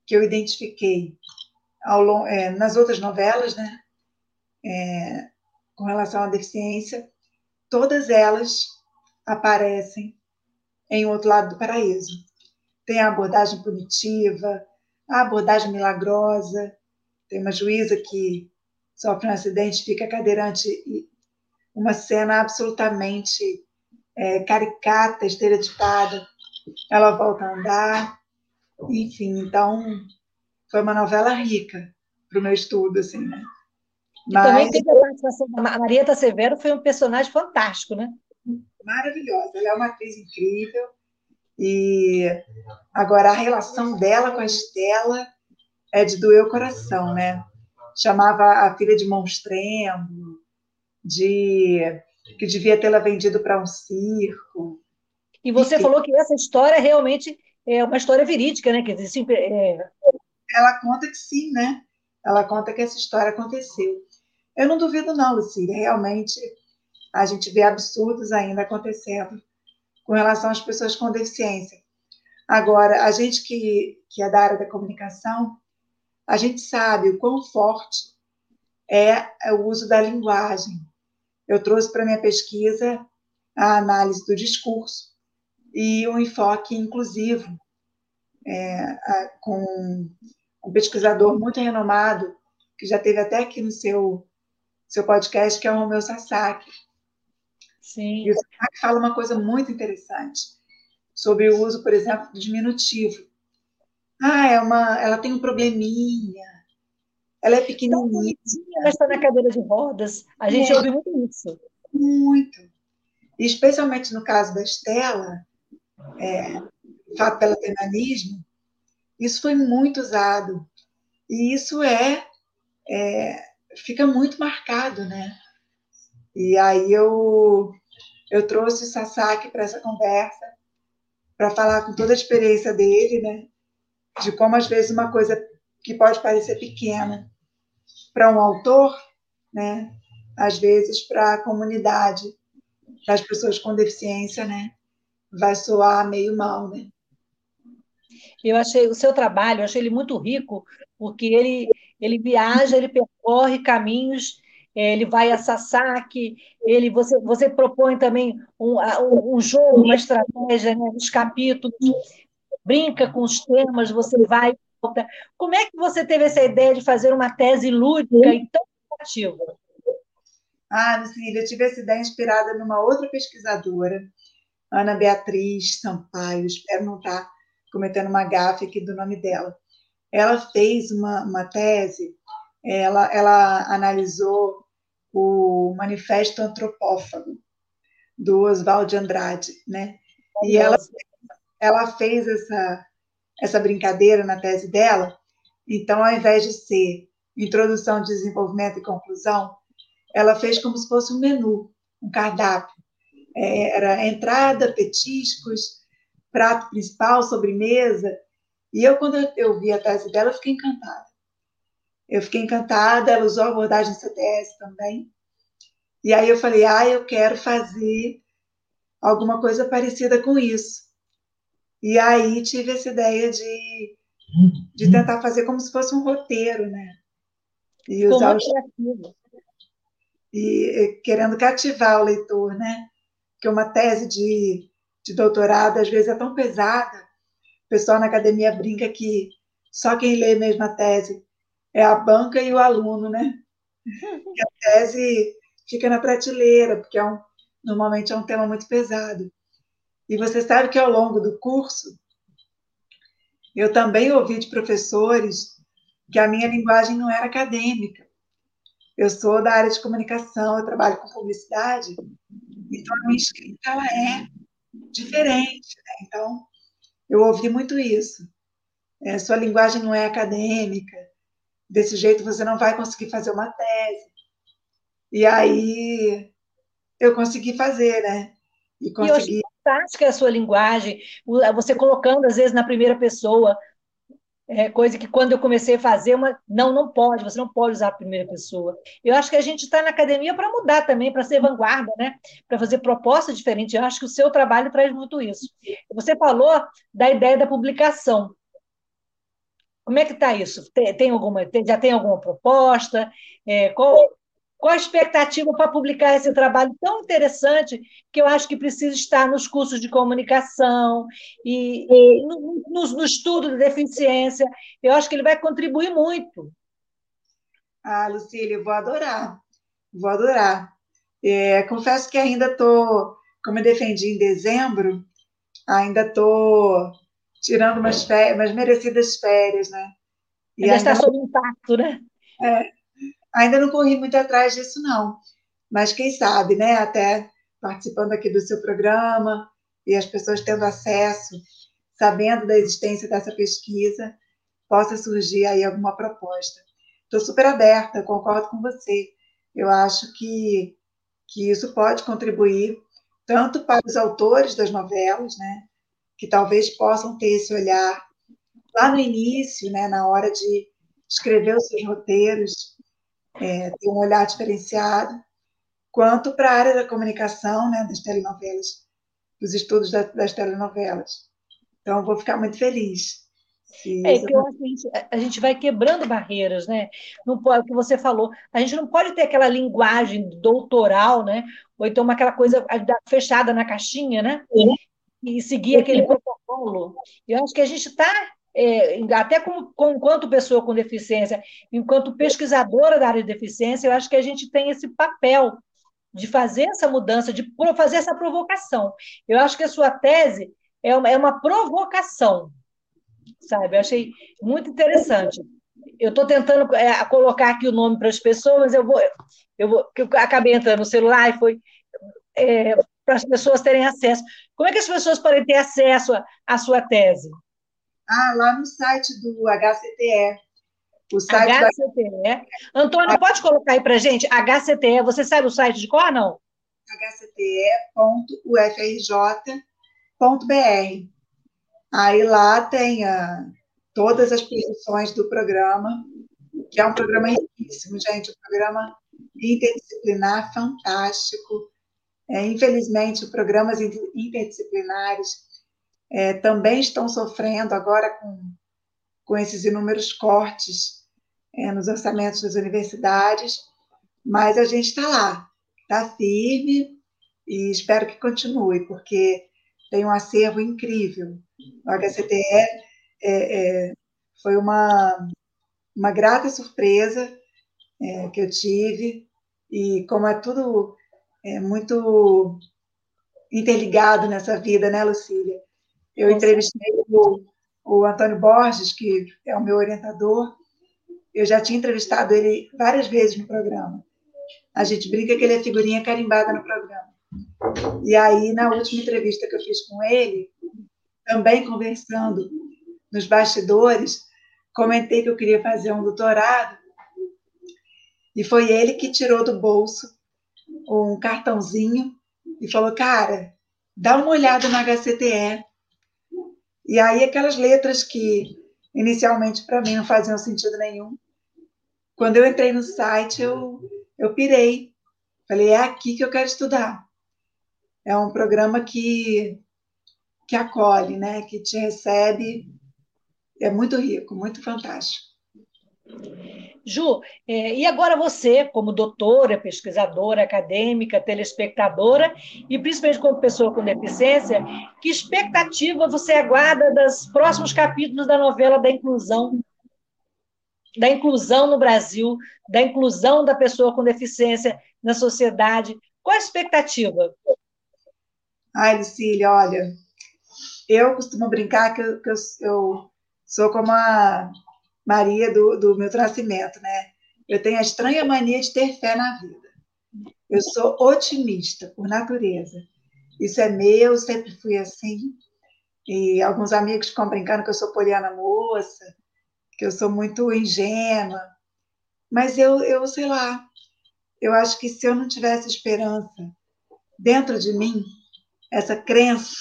que eu identifiquei ao, é, nas outras novelas, né, é, com relação à deficiência, todas elas aparecem em Outro Lado do Paraíso. Tem a abordagem punitiva, a abordagem milagrosa, tem uma juíza que sofre um acidente, fica cadeirante e uma cena absolutamente é, caricata, estereotipada. Ela volta a andar, enfim, então foi uma novela rica para o meu estudo, assim, né? Mas... Também teve a participação da Marieta Severo, foi um personagem fantástico, né? Maravilhosa, ela é uma atriz incrível. E agora a relação dela com a Estela é de doer o coração, né? Chamava a filha de monstrengo, de que devia tê-la vendido para um circo. E você e, falou que essa história realmente é uma história verídica, né? Que é... Ela conta que sim, né? Ela conta que essa história aconteceu. Eu não duvido, não, Lucília. Realmente, a gente vê absurdos ainda acontecendo com relação às pessoas com deficiência. Agora, a gente que, que é da área da comunicação, a gente sabe o quão forte é o uso da linguagem. Eu trouxe para minha pesquisa a análise do discurso e um enfoque inclusivo é, a, com um pesquisador muito renomado que já teve até aqui no seu seu podcast, que é o Romeu Sasaki. Sim. E o Sasaki fala uma coisa muito interessante sobre o uso, por exemplo, do diminutivo. Ah, é uma, ela tem um probleminha, ela é pequenininha. Ela está na cadeira de rodas. A gente é. ouve muito isso. Muito. E especialmente no caso da Estela, é, fato dela ter nanismo, isso foi muito usado. E isso é, é fica muito marcado, né? E aí eu, eu trouxe o Sasaki para essa conversa, para falar com toda a experiência dele, né? De como, às vezes, uma coisa que pode parecer pequena para um autor, né? Às vezes, para a comunidade das pessoas com deficiência, né? Vai soar meio mal, né? Eu achei o seu trabalho, eu achei ele muito rico, porque ele ele viaja, ele percorre caminhos, é, ele vai a Sasaki, ele, você, você propõe também um, um jogo, uma estratégia né, nos capítulos, brinca com os temas, você vai Como é que você teve essa ideia de fazer uma tese lúdica e tão criativa? Ah, Lucília, eu tive essa ideia inspirada numa outra pesquisadora, Ana Beatriz Sampaio, espero não estar cometendo uma gafe aqui do nome dela ela fez uma, uma tese, ela, ela analisou o Manifesto Antropófago, do Oswald de Andrade, né? E ela, ela fez essa, essa brincadeira na tese dela, então, ao invés de ser introdução, desenvolvimento e conclusão, ela fez como se fosse um menu, um cardápio. É, era entrada, petiscos, prato principal, sobremesa, e eu, quando eu vi a tese dela, fiquei encantada. Eu fiquei encantada, ela usou a abordagem CTS também. E aí eu falei, ah, eu quero fazer alguma coisa parecida com isso. E aí tive essa ideia de, de tentar fazer como se fosse um roteiro, né? E usar os... e querendo cativar o leitor, né? Porque uma tese de, de doutorado às vezes é tão pesada o pessoal na academia brinca que só quem lê mesmo a tese é a banca e o aluno, né? E a tese fica na prateleira, porque é um, normalmente é um tema muito pesado. E você sabe que ao longo do curso, eu também ouvi de professores que a minha linguagem não era acadêmica. Eu sou da área de comunicação, eu trabalho com publicidade, então a minha escrita ela é diferente. Né? Então, eu ouvi muito isso. É, sua linguagem não é acadêmica, desse jeito você não vai conseguir fazer uma tese. E aí eu consegui fazer, né? E consegui. Fantástica a sua linguagem, você colocando às vezes na primeira pessoa, é, coisa que quando eu comecei a fazer, uma, não, não pode, você não pode usar a primeira pessoa. Eu acho que a gente está na academia para mudar também, para ser vanguarda, né? para fazer propostas diferentes. Eu acho que o seu trabalho traz muito isso. Você falou da ideia da publicação. Como é que está isso? Tem, tem alguma, tem, já tem alguma proposta? É, qual, qual a expectativa para publicar esse trabalho tão interessante que eu acho que precisa estar nos cursos de comunicação e, e no, no, no, estudo de deficiência? Eu acho que ele vai contribuir muito. Ah, Lucília, vou adorar. Vou adorar. É, confesso que ainda estou, como eu defendi em dezembro, ainda estou tirando umas, férias, umas merecidas férias, né? E ainda, ainda está sob impacto, né? É, Ainda não corri muito atrás disso, não. Mas quem sabe, né? Até participando aqui do seu programa e as pessoas tendo acesso, sabendo da existência dessa pesquisa, possa surgir aí alguma proposta. Estou super aberta, concordo com você. Eu acho que, que isso pode contribuir tanto para os autores das novelas, né, que talvez possam ter esse olhar lá no início, né, na hora de escrever os seus roteiros, é, ter um olhar diferenciado, quanto para a área da comunicação, né, das telenovelas, dos estudos das, das telenovelas. Então, vou ficar muito feliz. É que que a gente, a gente vai quebrando barreiras, né? Não pode, o que você falou, a gente não pode ter aquela linguagem doutoral, né? Ou então aquela coisa fechada na caixinha, né? E seguir aquele protocolo. Eu acho que a gente está é, até como, como, enquanto pessoa com deficiência, enquanto pesquisadora da área de deficiência, eu acho que a gente tem esse papel de fazer essa mudança, de fazer essa provocação. Eu acho que a sua tese é uma, é uma provocação, sabe? Eu achei muito interessante. Eu estou tentando é, colocar aqui o nome para as pessoas, eu vou, eu vou, eu acabei entrando no celular e foi é, para as pessoas terem acesso. Como é que as pessoas podem ter acesso à sua tese? Ah, lá no site do HCTE. O site HCTE. Da... Antônio, pode colocar aí para gente? HCTE, você sabe o site de qual não? hcte.ufrj.br. Aí lá tem a, todas as posições do programa, que é um programa riquíssimo, gente, um programa interdisciplinar fantástico. É, infelizmente, programas interdisciplinares é, também estão sofrendo agora com, com esses inúmeros cortes é, nos orçamentos das universidades, mas a gente está lá, está firme e espero que continue, porque tem um acervo incrível. O HCTE é, é, foi uma, uma grata surpresa é, que eu tive, e como é tudo é, muito interligado nessa vida, né, Lucília? Eu entrevistei o, o Antônio Borges, que é o meu orientador. Eu já tinha entrevistado ele várias vezes no programa. A gente brinca que ele é figurinha carimbada no programa. E aí, na última entrevista que eu fiz com ele, também conversando nos bastidores, comentei que eu queria fazer um doutorado. E foi ele que tirou do bolso um cartãozinho e falou: Cara, dá uma olhada no HCTE, e aí aquelas letras que inicialmente para mim não faziam sentido nenhum, quando eu entrei no site eu eu pirei. Falei, é aqui que eu quero estudar. É um programa que que acolhe, né, que te recebe. É muito rico, muito fantástico. Ju, é, e agora você, como doutora, pesquisadora, acadêmica, telespectadora, e principalmente como pessoa com deficiência, que expectativa você aguarda dos próximos capítulos da novela da inclusão? Da inclusão no Brasil, da inclusão da pessoa com deficiência na sociedade. Qual a expectativa? Ai, Lucília, olha, eu costumo brincar que eu, que eu, eu sou como a Maria do, do meu nascimento, né? eu tenho a estranha mania de ter fé na vida. Eu sou otimista por natureza. Isso é meu, sempre fui assim. E alguns amigos ficam brincando que eu sou poliana moça, que eu sou muito ingênua. Mas eu, eu sei lá, eu acho que se eu não tivesse esperança dentro de mim, essa crença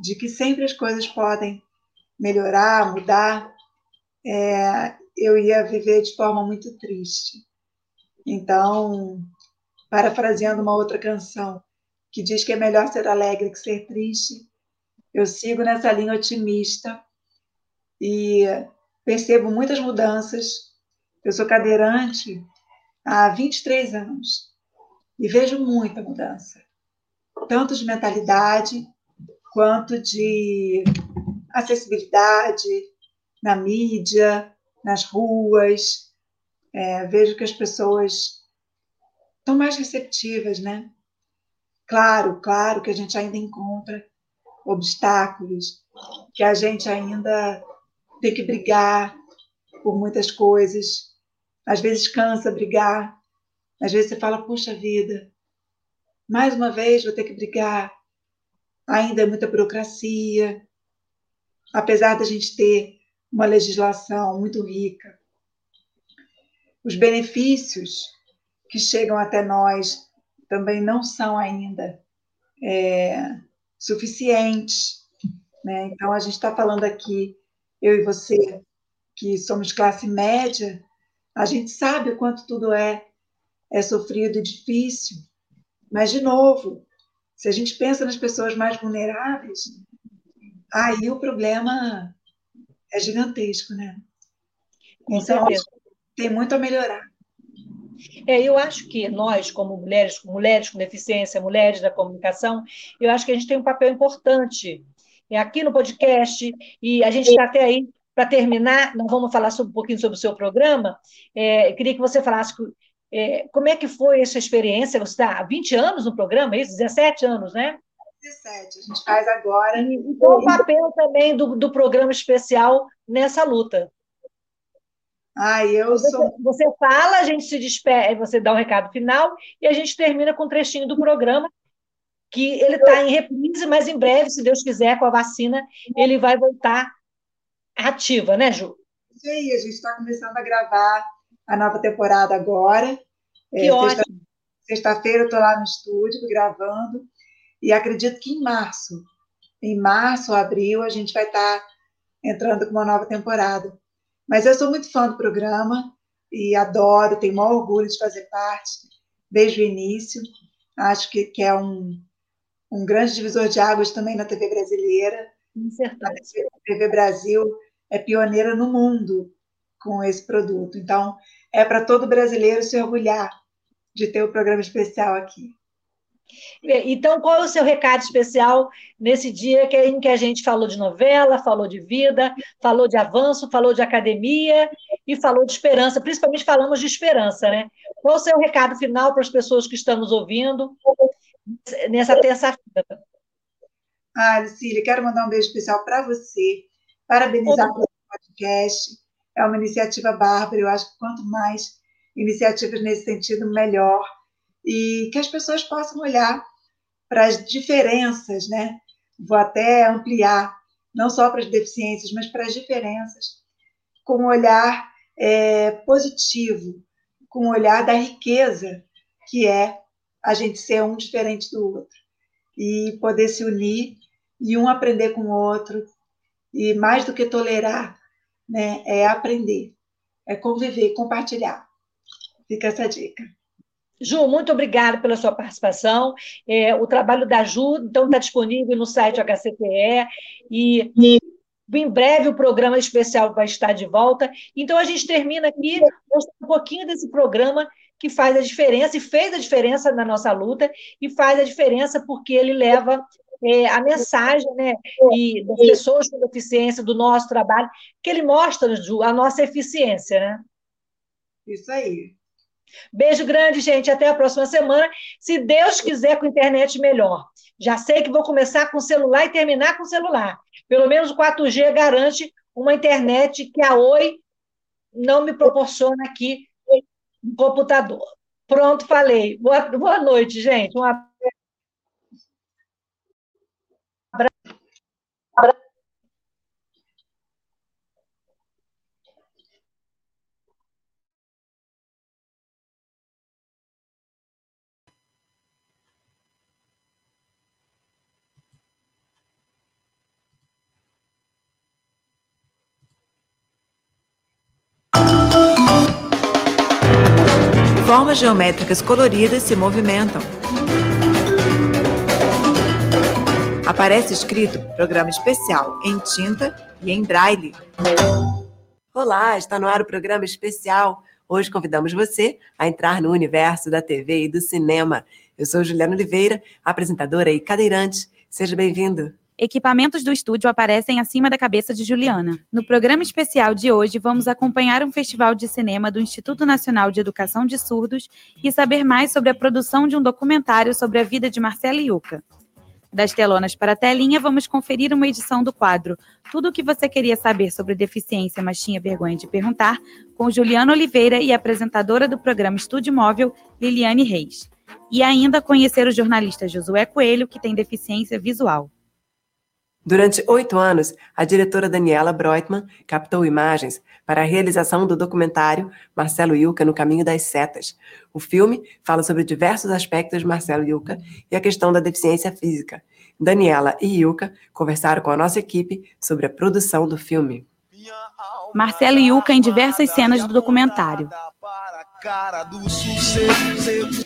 de que sempre as coisas podem melhorar, mudar, é, eu ia viver de forma muito triste. Então, parafraseando uma outra canção que diz que é melhor ser alegre que ser triste, eu sigo nessa linha otimista e percebo muitas mudanças. Eu sou cadeirante há 23 anos e vejo muita mudança, tanto de mentalidade quanto de acessibilidade na mídia, nas ruas. É, vejo que as pessoas estão mais receptivas, né? Claro, claro que a gente ainda encontra obstáculos, que a gente ainda tem que brigar por muitas coisas. Às vezes cansa brigar, às vezes você fala, puxa vida, mais uma vez vou ter que brigar. Ainda é muita burocracia, apesar da gente ter uma legislação muito rica. Os benefícios que chegam até nós também não são ainda é, suficientes. Né? Então, a gente está falando aqui, eu e você, que somos classe média, a gente sabe o quanto tudo é, é sofrido e difícil, mas, de novo, se a gente pensa nas pessoas mais vulneráveis, aí o problema é gigantesco, né? Então, tem muito a melhorar. É, eu acho que nós, como mulheres, mulheres com deficiência, mulheres da comunicação, eu acho que a gente tem um papel importante é, aqui no podcast, e a gente está até aí para terminar, nós vamos falar sobre, um pouquinho sobre o seu programa. É, queria que você falasse é, como é que foi essa experiência. Você está há 20 anos no programa, é isso? 17 anos, né? 17, a gente faz agora. E, e qual o papel também do, do programa especial nessa luta? Ah, eu você, sou. Você fala, a gente se despede, você dá o um recado final e a gente termina com um trechinho do programa, que ele está em reprise, mas em breve, se Deus quiser, com a vacina, ele vai voltar ativa, né, Ju? Isso aí, a gente está começando a gravar a nova temporada agora. Que é, ótimo. Sexta-feira eu estou lá no estúdio gravando e acredito que em março, em março, abril, a gente vai estar tá entrando com uma nova temporada. Mas eu sou muito fã do programa e adoro, tenho o maior orgulho de fazer parte desde o início. Acho que, que é um, um grande divisor de águas também na TV brasileira. Certeza. A TV Brasil é pioneira no mundo com esse produto. Então, é para todo brasileiro se orgulhar de ter o um programa especial aqui. Então, qual é o seu recado especial nesse dia em que a gente falou de novela, falou de vida, falou de avanço, falou de academia e falou de esperança, principalmente falamos de esperança, né? Qual é o seu recado final para as pessoas que estão nos ouvindo nessa terça-feira? Ah, Lucília, quero mandar um beijo especial para você, parabenizar pelo podcast. É uma iniciativa bárbara, eu acho que quanto mais iniciativas nesse sentido, melhor e que as pessoas possam olhar para as diferenças, né? Vou até ampliar, não só para as deficiências, mas para as diferenças, com um olhar é, positivo, com um olhar da riqueza que é a gente ser um diferente do outro e poder se unir e um aprender com o outro e mais do que tolerar, né, é aprender, é conviver, compartilhar. Fica essa dica. Ju, muito obrigada pela sua participação. É, o trabalho da Ju, então, está disponível no site HCPE e, e em breve o programa especial vai estar de volta. Então, a gente termina aqui mostrando um pouquinho desse programa que faz a diferença e fez a diferença na nossa luta e faz a diferença porque ele leva é, a mensagem né, e das pessoas com deficiência, do nosso trabalho, que ele mostra, Ju, a nossa eficiência. Né? Isso aí. Beijo grande, gente. Até a próxima semana. Se Deus quiser, com internet melhor. Já sei que vou começar com celular e terminar com celular. Pelo menos o 4G garante uma internet que a Oi não me proporciona aqui computador. Pronto, falei. Boa, boa noite, gente. Um abraço. Formas geométricas coloridas se movimentam. Aparece escrito Programa Especial em tinta e em braille. Olá, está no ar o programa especial. Hoje convidamos você a entrar no universo da TV e do cinema. Eu sou Juliana Oliveira, apresentadora e cadeirante. Seja bem-vindo. Equipamentos do estúdio aparecem acima da cabeça de Juliana. No programa especial de hoje, vamos acompanhar um festival de cinema do Instituto Nacional de Educação de Surdos e saber mais sobre a produção de um documentário sobre a vida de Marcela Yuca. Das telonas para a telinha, vamos conferir uma edição do quadro Tudo o que você queria saber sobre deficiência, mas tinha vergonha de perguntar, com Juliana Oliveira e apresentadora do programa Estúdio Móvel, Liliane Reis. E ainda conhecer o jornalista Josué Coelho, que tem deficiência visual. Durante oito anos, a diretora Daniela Breutmann captou imagens para a realização do documentário Marcelo Yuca no Caminho das Setas. O filme fala sobre diversos aspectos de Marcelo Yuca e a questão da deficiência física. Daniela e Yuca conversaram com a nossa equipe sobre a produção do filme. Marcelo Yuca em diversas cenas do documentário.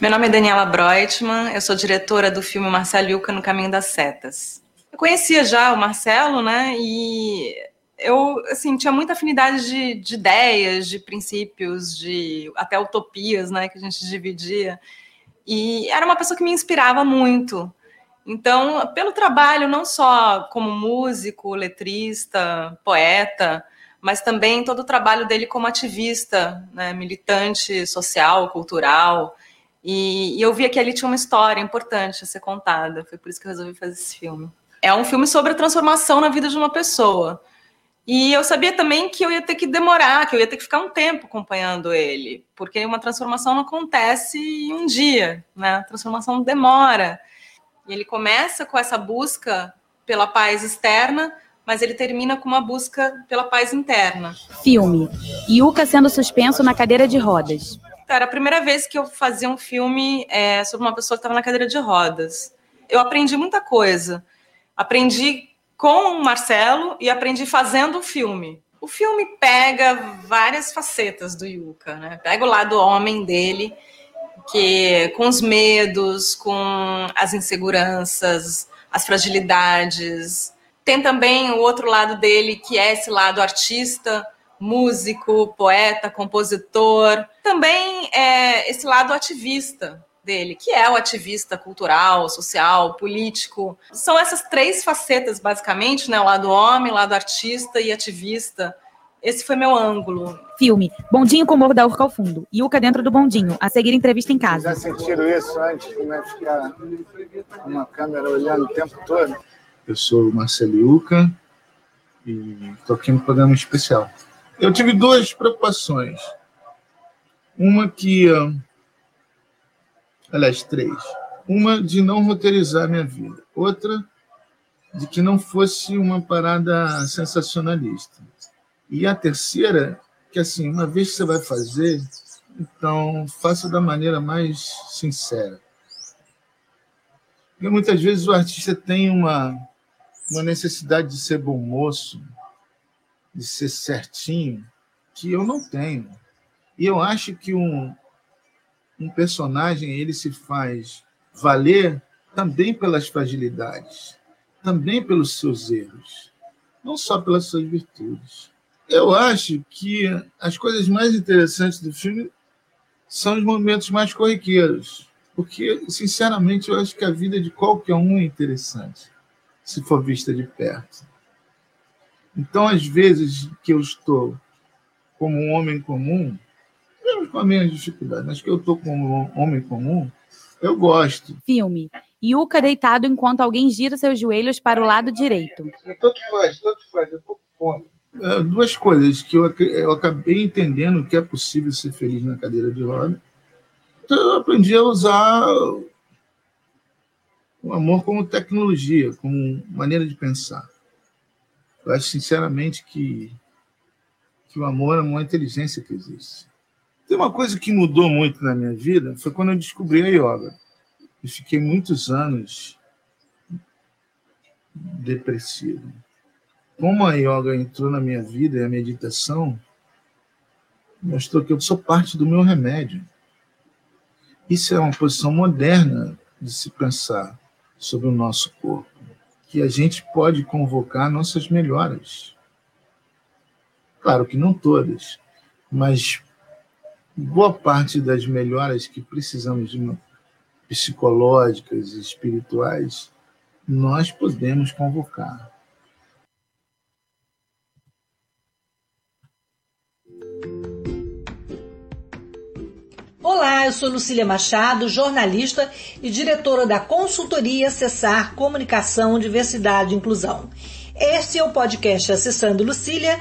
Meu nome é Daniela Breutmann, eu sou diretora do filme Marcelo Yuca no Caminho das Setas conhecia já o Marcelo, né? E eu assim tinha muita afinidade de, de, ideias, de princípios, de até utopias, né? Que a gente dividia. E era uma pessoa que me inspirava muito. Então, pelo trabalho, não só como músico, letrista, poeta, mas também todo o trabalho dele como ativista, né, militante social, cultural. E, e eu via que ali tinha uma história importante a ser contada. Foi por isso que eu resolvi fazer esse filme é um filme sobre a transformação na vida de uma pessoa. E eu sabia também que eu ia ter que demorar, que eu ia ter que ficar um tempo acompanhando ele, porque uma transformação não acontece em um dia, né? A transformação demora. E ele começa com essa busca pela paz externa, mas ele termina com uma busca pela paz interna. Filme: Yuka sendo suspenso na cadeira de rodas. Era a primeira vez que eu fazia um filme é, sobre uma pessoa que estava na cadeira de rodas. Eu aprendi muita coisa Aprendi com o Marcelo e aprendi fazendo o filme. O filme pega várias facetas do Yuka, né? Pega o lado homem dele, que com os medos, com as inseguranças, as fragilidades. Tem também o outro lado dele, que é esse lado artista, músico, poeta, compositor. Também é esse lado ativista, dele, que é o ativista cultural, social, político. São essas três facetas, basicamente, né? O lado homem, o lado artista e ativista. Esse foi meu ângulo. Filme. Bondinho com Morro da Urca ao fundo. Yuca dentro do bondinho. A seguir, entrevista em casa. Já sentiram isso antes? Como é ficar com uma câmera olhando o tempo todo? Eu sou o Marcelo Yuca e estou aqui no programa especial. Eu tive duas preocupações. Uma que aliás, três. Uma de não roteirizar minha vida, outra de que não fosse uma parada sensacionalista. E a terceira, que assim, uma vez que você vai fazer, então faça da maneira mais sincera. Porque muitas vezes o artista tem uma, uma necessidade de ser bom moço, de ser certinho, que eu não tenho. E eu acho que um, um personagem ele se faz valer também pelas fragilidades, também pelos seus erros, não só pelas suas virtudes. Eu acho que as coisas mais interessantes do filme são os momentos mais corriqueiros, porque, sinceramente, eu acho que a vida de qualquer um é interessante, se for vista de perto. Então, às vezes que eu estou como um homem comum, mesmo com a minha dificuldade, mas que eu estou como um homem comum, eu gosto. Filme. Yuka deitado enquanto alguém gira seus joelhos para o lado direito. Tanto faz, tanto faz, eu estou com fome. uh, duas coisas que eu, eu acabei entendendo que é possível ser feliz na cadeira de roda. Então, eu aprendi a usar o amor como tecnologia, como maneira de pensar. Eu acho, sinceramente, que, que o amor é uma inteligência que existe. Tem uma coisa que mudou muito na minha vida, foi quando eu descobri a yoga. Eu fiquei muitos anos depressivo. Como a yoga entrou na minha vida e a meditação, mostrou que eu sou parte do meu remédio. Isso é uma posição moderna de se pensar sobre o nosso corpo, que a gente pode convocar nossas melhoras. Claro que não todas, mas boa parte das melhoras que precisamos de psicológicas e espirituais, nós podemos convocar. Olá, eu sou Lucília Machado, jornalista e diretora da consultoria Acessar Comunicação, Diversidade e Inclusão. Este é o podcast Acessando Lucília,